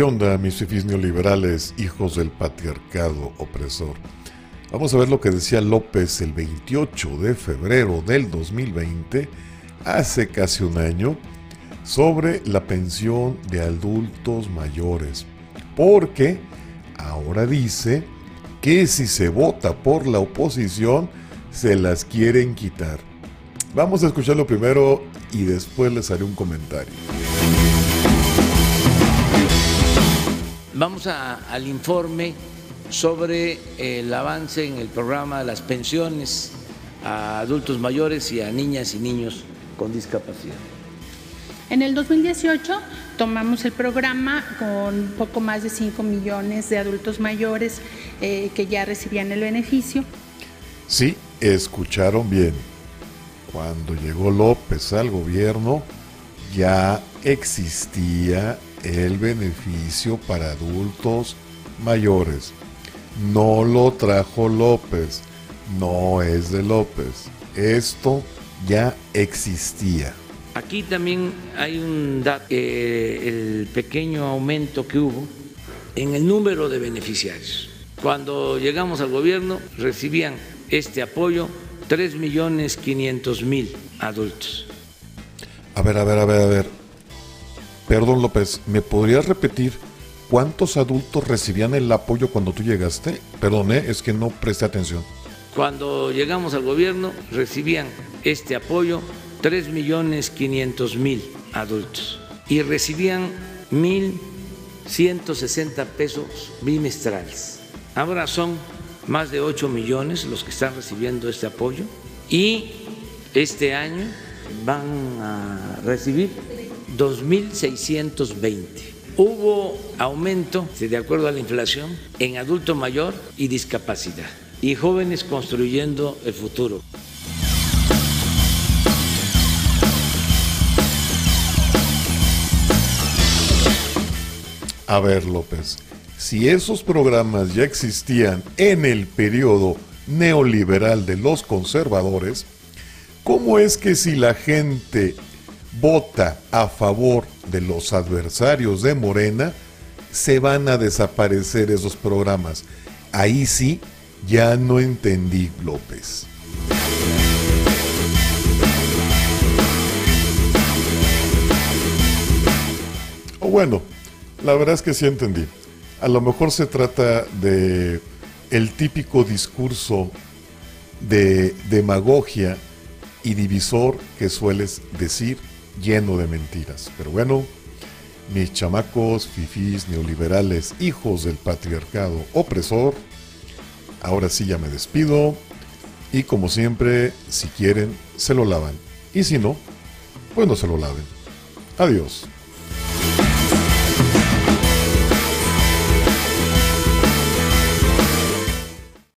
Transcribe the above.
¿Qué onda, mis fifis neoliberales, hijos del patriarcado opresor? Vamos a ver lo que decía López el 28 de febrero del 2020, hace casi un año, sobre la pensión de adultos mayores. Porque ahora dice que si se vota por la oposición, se las quieren quitar. Vamos a escucharlo primero y después les haré un comentario. Vamos al informe sobre el avance en el programa de las pensiones a adultos mayores y a niñas y niños con discapacidad. En el 2018 tomamos el programa con poco más de 5 millones de adultos mayores eh, que ya recibían el beneficio. Sí, escucharon bien. Cuando llegó López al gobierno, ya existía el beneficio para adultos mayores. No lo trajo López, no es de López. Esto ya existía. Aquí también hay un dato, el pequeño aumento que hubo en el número de beneficiarios. Cuando llegamos al gobierno recibían este apoyo 3 millones 500 mil adultos. A ver, a ver, a ver, a ver. Perdón López, ¿me podrías repetir cuántos adultos recibían el apoyo cuando tú llegaste? Perdón, es que no presté atención. Cuando llegamos al gobierno recibían este apoyo 3 millones 500 mil adultos y recibían 1.160 pesos bimestrales. Ahora son más de 8 millones los que están recibiendo este apoyo y este año van a recibir 2.620. Hubo aumento, de acuerdo a la inflación, en adulto mayor y discapacidad, y jóvenes construyendo el futuro. A ver, López, si esos programas ya existían en el periodo neoliberal de los conservadores, ¿cómo es que si la gente vota a favor de los adversarios de Morena, se van a desaparecer esos programas. Ahí sí, ya no entendí, López. O bueno, la verdad es que sí entendí. A lo mejor se trata de el típico discurso de demagogia y divisor que sueles decir lleno de mentiras. Pero bueno, mis chamacos, fifís, neoliberales, hijos del patriarcado opresor, ahora sí ya me despido. Y como siempre, si quieren, se lo lavan. Y si no, pues no se lo laven. Adiós.